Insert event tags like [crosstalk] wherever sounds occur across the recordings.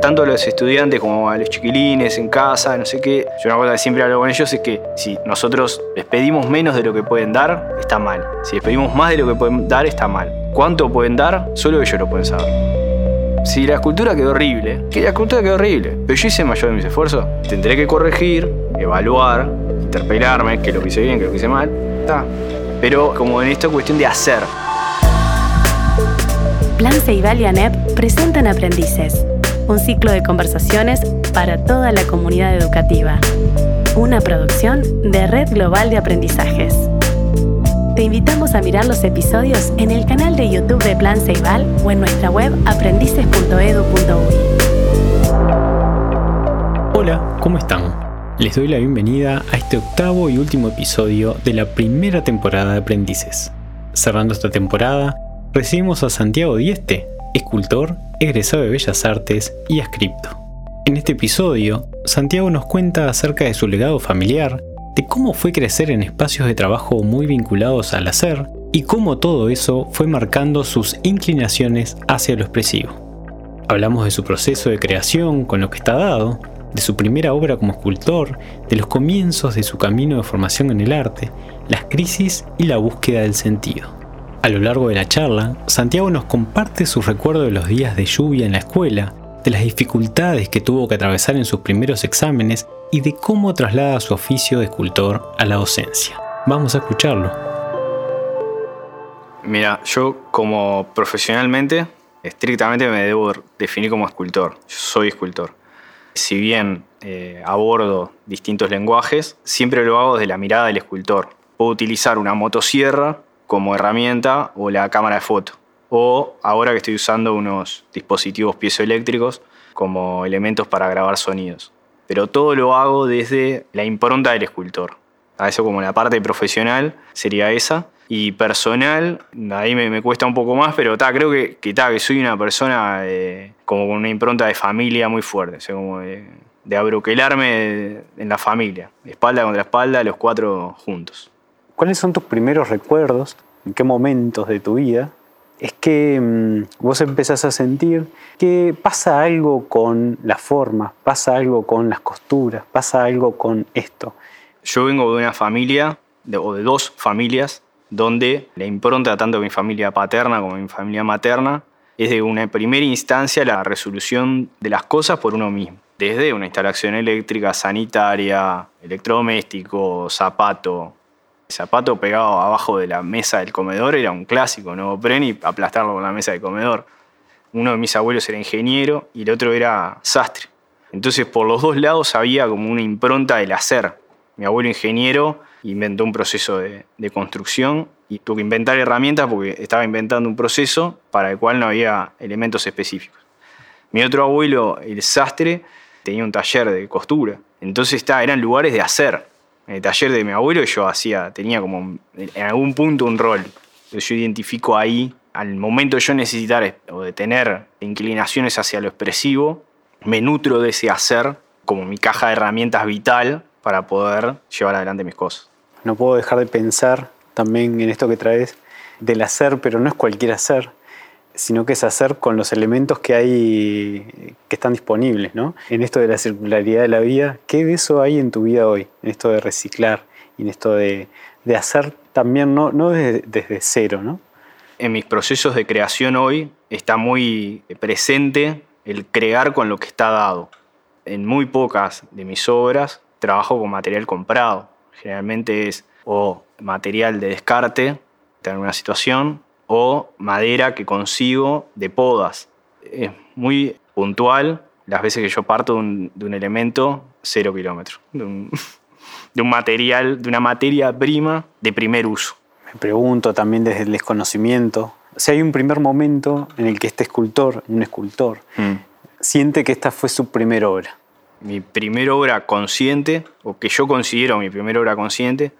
tanto a los estudiantes como a los chiquilines en casa, no sé qué. Yo una cosa que siempre hablo con ellos es que si nosotros les pedimos menos de lo que pueden dar, está mal. Si les pedimos más de lo que pueden dar, está mal. ¿Cuánto pueden dar? Solo ellos lo pueden saber. Si la escultura quedó horrible, que la escultura quedó horrible, pero yo hice el mayor de mis esfuerzos, tendré que corregir, evaluar, interpelarme, que lo que hice bien, que lo que hice mal, está. Pero como en esta cuestión de hacer. Plan Ceibal y ANEP presentan Aprendices, un ciclo de conversaciones para toda la comunidad educativa. Una producción de Red Global de Aprendizajes. Te invitamos a mirar los episodios en el canal de YouTube de Plan Ceibal o en nuestra web aprendices.edu.uy. Hola, ¿cómo están? Les doy la bienvenida a este octavo y último episodio de la primera temporada de Aprendices. Cerrando esta temporada, recibimos a Santiago Dieste, escultor, egresado de Bellas Artes y ascripto. En este episodio, Santiago nos cuenta acerca de su legado familiar, de cómo fue crecer en espacios de trabajo muy vinculados al hacer y cómo todo eso fue marcando sus inclinaciones hacia lo expresivo. Hablamos de su proceso de creación con lo que está dado, de su primera obra como escultor, de los comienzos de su camino de formación en el arte, las crisis y la búsqueda del sentido. A lo largo de la charla, Santiago nos comparte sus recuerdos de los días de lluvia en la escuela, de las dificultades que tuvo que atravesar en sus primeros exámenes y de cómo traslada su oficio de escultor a la docencia. Vamos a escucharlo. Mira, yo como profesionalmente, estrictamente me debo definir como escultor. Yo soy escultor. Si bien eh, abordo distintos lenguajes, siempre lo hago desde la mirada del escultor. Puedo utilizar una motosierra como herramienta o la cámara de foto. O ahora que estoy usando unos dispositivos piezoeléctricos como elementos para grabar sonidos. Pero todo lo hago desde la impronta del escultor. A eso como la parte profesional sería esa. Y personal, ahí me, cuesta un poco más, pero creo que, que, que soy una persona eh, como con una impronta de familia muy fuerte, o sea, de, de abroquelarme en la familia, espalda contra espalda, los cuatro juntos. ¿Cuáles son tus primeros recuerdos? ¿En qué momentos de tu vida? Es que mm, vos empezás a sentir que pasa algo con la forma, pasa algo con las costuras, pasa algo con esto. Yo vengo de una familia, o de dos familias, donde la impronta tanto de mi familia paterna como de mi familia materna es de una primera instancia la resolución de las cosas por uno mismo. Desde una instalación eléctrica, sanitaria, electrodoméstico, zapato, zapato pegado abajo de la mesa del comedor era un clásico, ¿no? Preni aplastarlo con la mesa del comedor. Uno de mis abuelos era ingeniero y el otro era sastre. Entonces, por los dos lados había como una impronta del hacer. Mi abuelo ingeniero inventó un proceso de, construcción y tuvo que inventar herramientas porque estaba inventando un proceso para el cual no había elementos específicos. Mi otro abuelo, el sastre, tenía un taller de costura. Entonces eran lugares de hacer en el taller de mi abuelo yo hacía, tenía como en algún punto un rol. Yo identifico ahí, al momento de yo necesitar o de tener inclinaciones hacia lo expresivo, me nutro de ese hacer como mi caja de herramientas vital para poder llevar adelante mis cosas. No puedo dejar de pensar también en esto que traes del hacer, pero no es cualquier hacer sino que es hacer con los elementos que hay, que están disponibles, ¿no? En esto de la circularidad de la vida, ¿qué de eso hay en tu vida hoy? En esto de reciclar y en esto de, hacer también, no, no desde, cero, ¿no? En mis procesos de creación hoy está muy presente el crear con lo que está dado. En muy pocas de mis obras trabajo con material comprado. Generalmente es o material de descarte en una situación o madera que consigo de podas. Es muy puntual las veces que yo parto de un, elemento cero kilómetros, de un, [laughs] de un material, de una materia prima de primer uso. Me pregunto también desde el desconocimiento, si hay un primer momento en el que este escultor, un escultor, mm. siente que esta fue su primera obra. Mi primera obra consciente, o que yo considero mi primera obra consciente,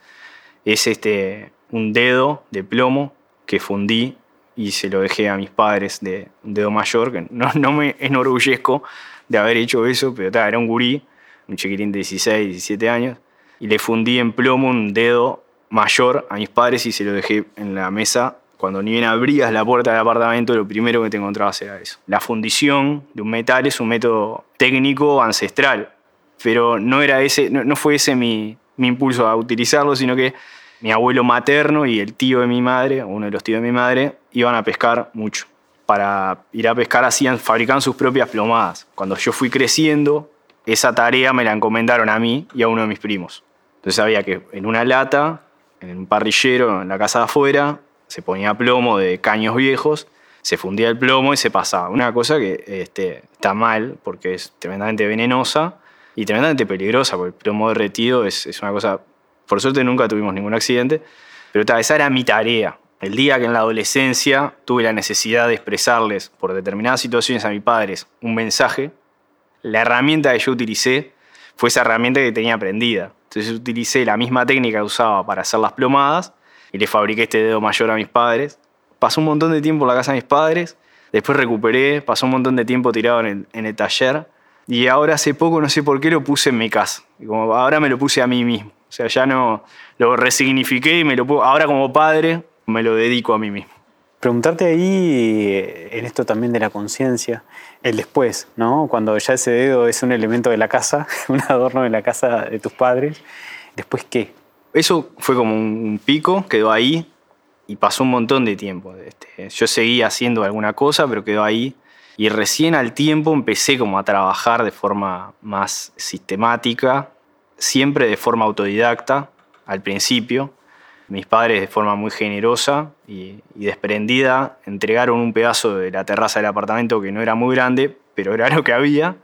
es este, un dedo de plomo que fundí y se lo dejé a mis padres de un dedo mayor, que no, no me enorgullezco de haber hecho eso, pero era un gurí, un chiquitín de 16, 17 años, y le fundí en plomo un dedo mayor a mis padres y se lo dejé en la mesa Cuando ni bien abrías la puerta del apartamento, lo primero que te encontrabas era eso. La fundición de un metal es un método técnico ancestral, pero no, era ese, no, fue ese mi, mi impulso a utilizarlo, sino que mi abuelo materno y el tío de mi madre, uno de los tíos de mi madre, iban a pescar mucho. Para ir a pescar hacían, fabricaban sus propias plomadas. Cuando yo fui creciendo, esa tarea me la encomendaron a mí y a uno de mis primos. Entonces sabía que en una lata, en un parrillero, en la casa de afuera, se ponía plomo de caños viejos, se fundía el plomo y se pasaba. Una cosa que este, está mal porque es tremendamente venenosa y tremendamente peligrosa, porque el plomo derretido es una cosa por suerte nunca tuvimos ningún accidente, pero esa era mi tarea. El día que en la adolescencia tuve la necesidad de expresarles por determinadas situaciones a mis padres un mensaje, la herramienta que yo utilicé fue esa herramienta que tenía aprendida. Entonces utilicé la misma técnica que usaba para hacer las plomadas y le fabriqué este dedo mayor a mis padres. Pasó un montón de tiempo en la casa de mis padres, después recuperé, pasó un montón de tiempo tirado en el, taller y ahora hace poco, no sé por qué, lo puse en mi casa. como ahora me lo puse a mí mismo. O sea, ya no lo resignifiqué y me lo puedo, ahora como padre me lo dedico a mí mismo. Preguntarte ahí, en esto también de la conciencia, el después, ¿no? Cuando ya ese dedo es un elemento de la casa, [laughs] un adorno de la casa de tus padres, ¿después qué? Eso fue como un pico, quedó ahí y pasó un montón de tiempo. Este, yo seguía haciendo alguna cosa, pero quedó ahí. Y recién al tiempo empecé como a trabajar de forma más sistemática siempre de forma autodidacta al principio. Mis padres de forma muy generosa y, desprendida entregaron un pedazo de la terraza del apartamento que no era muy grande, pero era lo que había,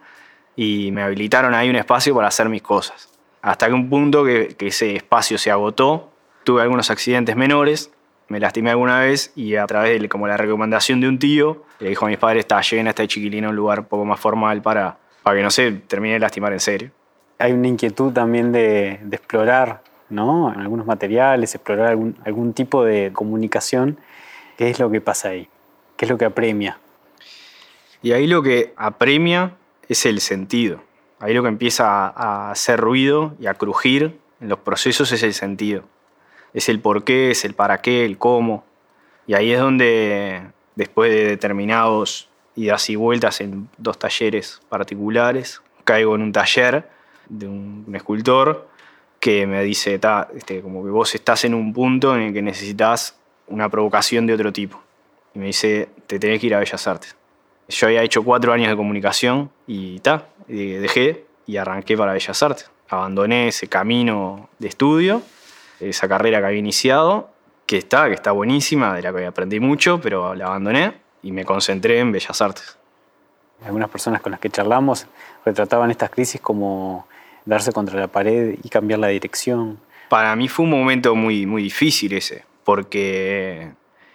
y me habilitaron ahí un espacio para hacer mis cosas. Hasta que un punto que, ese espacio se agotó, tuve algunos accidentes menores, me lastimé alguna vez y a través de como la recomendación de un tío, le dijo a mis padres, está, lleguen a este chiquilino a un lugar un poco más formal para, para que no se termine de lastimar en serio hay una inquietud también de, explorar ¿no? algunos materiales, explorar algún, algún tipo de comunicación. ¿Qué es lo que pasa ahí? ¿Qué es lo que apremia? Y ahí lo que apremia es el sentido. Ahí lo que empieza a hacer ruido y a crujir en los procesos es el sentido. Es el por qué, es el para qué, el cómo. Y ahí es donde, después de determinados idas y vueltas en dos talleres particulares, caigo en un taller de un, escultor que me dice, este, como que vos estás en un punto en el que necesitas una provocación de otro tipo. Y me dice, te tenés que ir a Bellas Artes. Yo había hecho cuatro años de comunicación y ta, dejé y arranqué para Bellas Artes. Abandoné ese camino de estudio, esa carrera que había iniciado, que está, que está buenísima, de la que aprendí mucho, pero la abandoné y me concentré en Bellas Artes. Algunas personas con las que charlamos retrataban estas crisis como darse contra la pared y cambiar la dirección. Para mí fue un momento muy, muy difícil ese, porque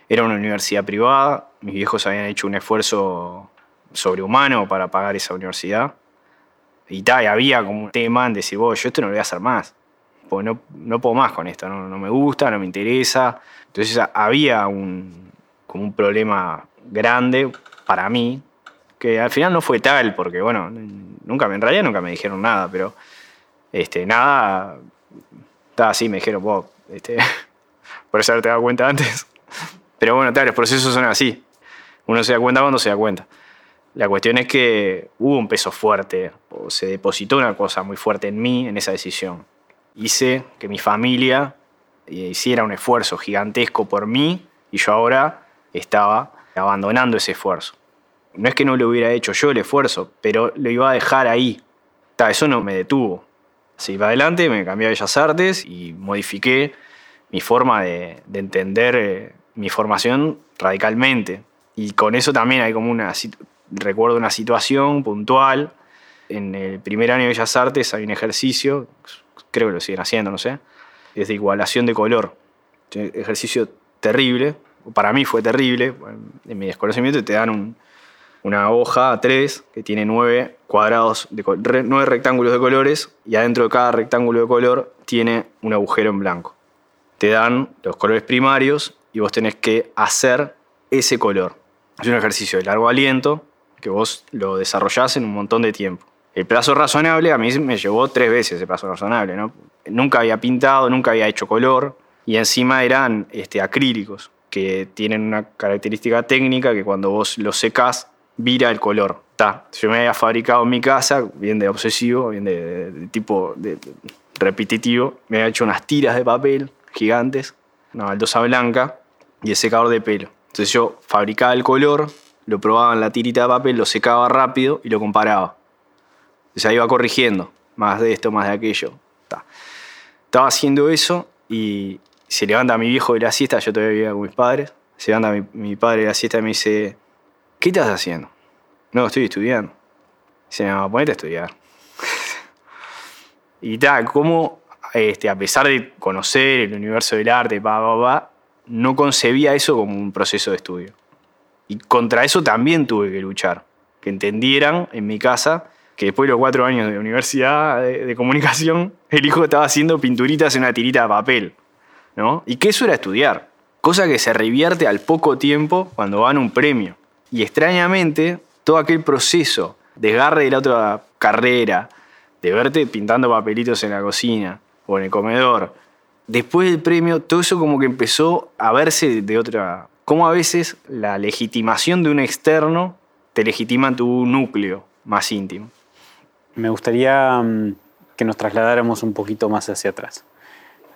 era una universidad privada, mis viejos habían hecho un esfuerzo sobrehumano para pagar esa universidad. Y, tal, había como un tema en decir, yo esto no lo voy a hacer más, porque no, no puedo más con esto, no, no, me gusta, no me interesa. Entonces había un, como un problema grande para mí, que al final no fue tal, porque bueno, nunca, en realidad nunca me dijeron nada, pero este, nada, estaba así, me dijeron, wow, este, [laughs] por eso te dado cuenta antes. Pero bueno, tal, los procesos son así. Uno se da cuenta cuando se da cuenta. La cuestión es que hubo un peso fuerte, o se depositó una cosa muy fuerte en mí en esa decisión. Hice que mi familia hiciera un esfuerzo gigantesco por mí y yo ahora estaba abandonando ese esfuerzo. No es que no lo hubiera hecho yo el esfuerzo, pero lo iba a dejar ahí. eso no me detuvo. Seguí para adelante, me cambié a Bellas Artes y modifiqué mi forma de, entender eh, mi formación radicalmente. Y con eso también hay como una, recuerdo una situación puntual. En el primer año de Bellas Artes hay un ejercicio, creo que lo siguen haciendo, no sé, es de igualación de color. Ejercicio terrible, para mí fue terrible, en mi desconocimiento te dan un, una hoja A3 que tiene nueve cuadrados, de, nueve rectángulos de colores y adentro de cada rectángulo de color tiene un agujero en blanco. Te dan los colores primarios y vos tenés que hacer ese color. Es un ejercicio de largo aliento que vos lo desarrollás en un montón de tiempo. El plazo razonable a mí me llevó tres veces el plazo razonable. Nunca había pintado, nunca había hecho color y encima eran este, acrílicos. que tienen una característica técnica que cuando vos los secás, vira el color. Ta. Yo me había fabricado en mi casa, bien de obsesivo, bien de, tipo repetitivo, me había hecho unas tiras de papel gigantes, una baldosa blanca y el secador de pelo. Entonces yo fabricaba el color, lo probaba en la tirita de papel, lo secaba rápido y lo comparaba. O sea, iba corrigiendo, más de esto, más de aquello. Estaba haciendo eso y se levanta mi viejo de la siesta, yo todavía vivía con mis padres, se levanta mi, padre de la siesta y me dice, ¿qué estás haciendo? No, estoy estudiando. Dice, no, ponete a estudiar. [laughs] y tal, como este, a pesar de conocer el universo del arte, no concebía eso como un proceso de estudio. Y contra eso también tuve que luchar. Que entendieran en mi casa que después de los cuatro años de universidad de, comunicación, el hijo estaba haciendo pinturitas en una tirita de papel. ¿no? Y que eso era estudiar. Cosa que se revierte al poco tiempo cuando van un premio. Y extrañamente, todo aquel proceso de agarre de la otra carrera, de verte pintando papelitos en la cocina o en el comedor, después del premio, todo eso como que empezó a verse de otra, como a veces la legitimación de un externo te legitima tu núcleo más íntimo. Me gustaría mm, que nos trasladáramos un poquito más hacia atrás,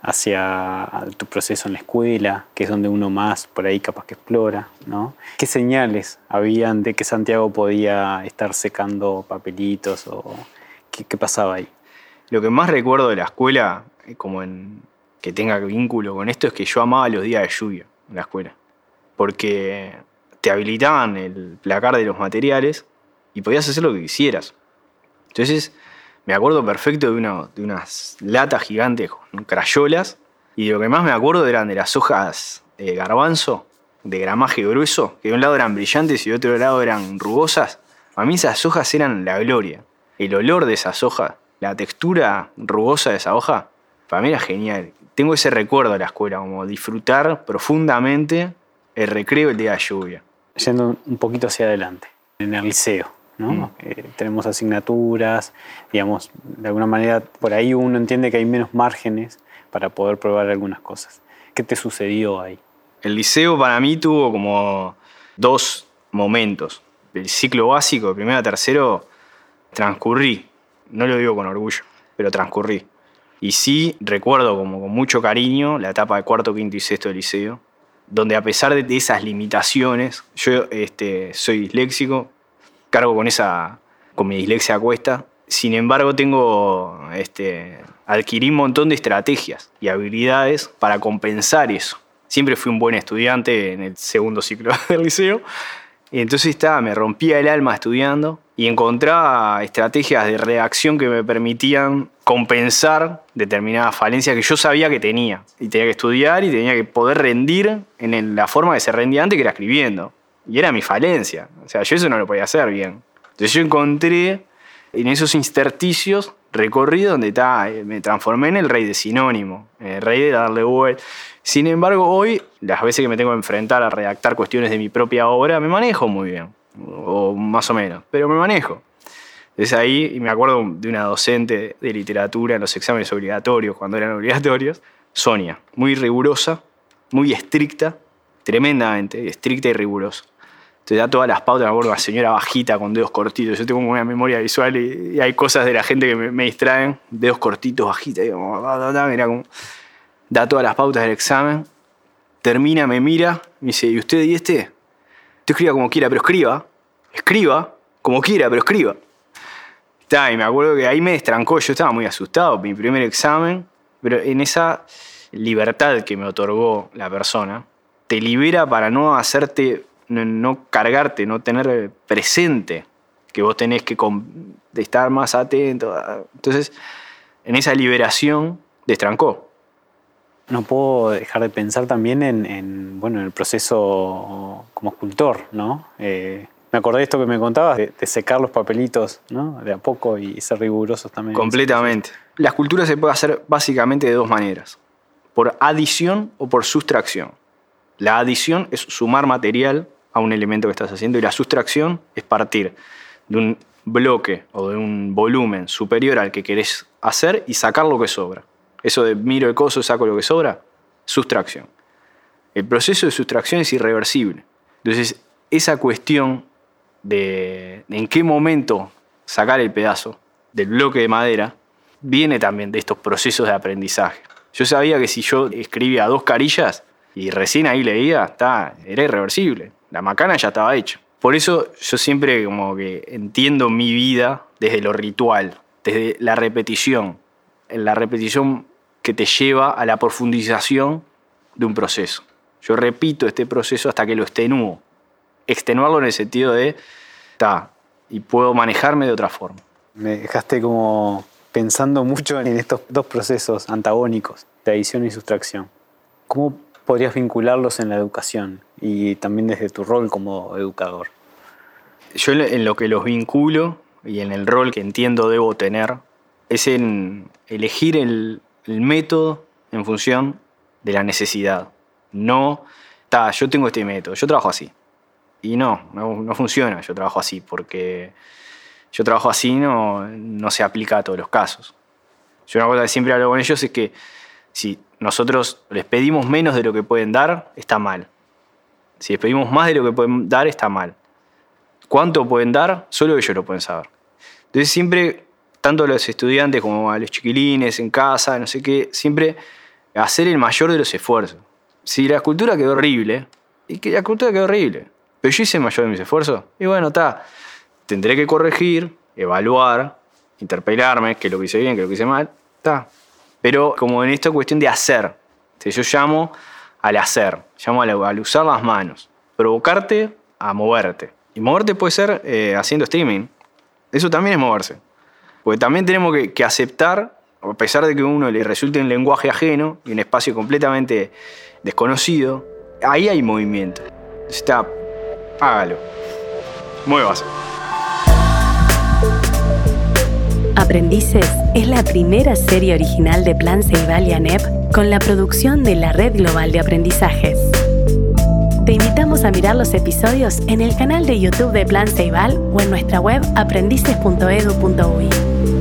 hacia tu proceso en la escuela, que es donde uno más por ahí capaz que explora, ¿no? ¿Qué señales habían de que Santiago podía estar secando papelitos o qué, pasaba ahí? Lo que más recuerdo de la escuela, eh, como en, que tenga vínculo con esto, es que yo amaba los días de lluvia en la escuela porque te habilitaban el placar de los materiales y podías hacer lo que quisieras. Entonces, me acuerdo perfecto de, de unas latas gigantes con crayolas y lo que más me acuerdo eran de las hojas eh, garbanzo, de gramaje grueso, que de un lado eran brillantes y de otro lado eran rugosas. A mí esas hojas eran la gloria. El olor de esas hojas, la textura rugosa de esa hoja, para mí era genial. Tengo ese recuerdo de la escuela, como disfrutar profundamente el recreo el día de lluvia. Yendo un poquito hacia adelante, en el liceo, ¿no? Mm. Eh, tenemos asignaturas, digamos, de alguna manera por ahí uno entiende que hay menos márgenes para poder probar algunas cosas. ¿Qué te sucedió ahí? El liceo para mí tuvo como dos momentos. El ciclo básico, de primero a tercero, transcurrí. No lo digo con orgullo, pero transcurrí. Y sí recuerdo como con mucho cariño la etapa de cuarto, quinto y sexto del liceo, donde a pesar de esas limitaciones, yo este, soy disléxico, cargo con esa, con mi dislexia cuesta, sin embargo tengo, este, adquirí un montón de estrategias y habilidades para compensar eso. Siempre fui un buen estudiante en el segundo ciclo [laughs] del liceo, y entonces estaba, me rompía el alma estudiando y encontraba estrategias de reacción que me permitían compensar determinadas falencias que yo sabía que tenía. Y tenía que estudiar y tenía que poder rendir en la forma que se rendía antes, que era escribiendo. Y era mi falencia. O sea, yo eso no lo podía hacer bien. Entonces yo encontré en esos intersticios recorrido donde está, eh, me transformé en el rey de sinónimo, el rey de darle vuelta. Sin embargo, hoy, las veces que me tengo que enfrentar a redactar cuestiones de mi propia obra, me manejo muy bien, o más o menos, pero me manejo. Es ahí, y me acuerdo de una docente de literatura en los exámenes obligatorios, cuando eran obligatorios, Sonia, muy rigurosa, muy estricta, tremendamente estricta y rigurosa. Te da todas las pautas, me acuerdo una señora bajita con dedos cortitos. Yo tengo una memoria visual y, hay cosas de la gente que me, distraen, dedos cortitos, bajitas, y como, mira como da todas las pautas del examen, termina, me mira, me dice, ¿y usted y este? Escriba como quiera, pero escriba, escriba, como quiera, pero escriba. y me acuerdo que ahí me destrancó, yo estaba muy asustado, mi primer examen, pero en esa libertad que me otorgó la persona, te libera para no hacerte, no, cargarte, no tener presente que vos tenés que estar más atento. Entonces, en esa liberación, destrancó. No puedo dejar de pensar también en, bueno, en el proceso como escultor, ¿no? Eh, me acordé de esto que me contabas, de, secar los papelitos, ¿no? De a poco y ser rigurosos también. Completamente. La escultura se puede hacer básicamente de dos maneras, por adición o por sustracción. La adición es sumar material a un elemento que estás haciendo y la sustracción es partir de un bloque o de un volumen superior al que querés hacer y sacar lo que sobra. Eso de miro el coso, saco lo que sobra, sustracción. El proceso de sustracción es irreversible. Entonces, esa cuestión de en qué momento sacar el pedazo del bloque de madera viene también de estos procesos de aprendizaje. Yo sabía que si yo escribía dos carillas y recién ahí leía, está, era irreversible. La macana ya estaba hecha. Por eso yo siempre como que entiendo mi vida desde lo ritual, desde la repetición. La repetición que te lleva a la profundización de un proceso. Yo repito este proceso hasta que lo extenúo. Extenuarlo en el sentido de, está, y puedo manejarme de otra forma. Me dejaste como pensando mucho en estos dos procesos antagónicos, de adición y sustracción. ¿Cómo podrías vincularlos en la educación y también desde tu rol como educador? Yo en lo que los vinculo y en el rol que entiendo debo tener es en elegir el, el método en función de la necesidad. No, ta, yo tengo este método, yo trabajo así. Y no, no, funciona, yo trabajo así, porque yo trabajo así no, no se aplica a todos los casos. Yo una cosa que siempre hablo con ellos es que si nosotros les pedimos menos de lo que pueden dar, está mal. Si les pedimos más de lo que pueden dar, está mal. ¿Cuánto pueden dar? Solo ellos lo pueden saber. Entonces siempre, tanto a los estudiantes como a los chiquilines en casa, no sé qué, siempre hacer el mayor de los esfuerzos. Si la escultura quedó horrible, y que la escultura quedó horrible, pero yo hice el mayor de mis esfuerzos, y bueno, está, tendré que corregir, evaluar, interpelarme, que lo que hice bien, que lo que hice mal, está. Pero como en esta cuestión de hacer, yo llamo al hacer, llamo al, usar las manos, provocarte a moverte. Y moverte puede ser eh, haciendo streaming. Eso también es moverse. Porque también tenemos que, que aceptar a pesar de que a uno le resulte un lenguaje ajeno y un espacio completamente desconocido, ahí hay movimiento. Está, hágalo. Muévase. Aprendices es la primera serie original de Plan Ceibal y ANEP con la producción de la Red Global de Aprendizajes. Te invitamos a mirar los episodios en el canal de YouTube de Plan Ceibal o en nuestra web aprendices.edu.uy.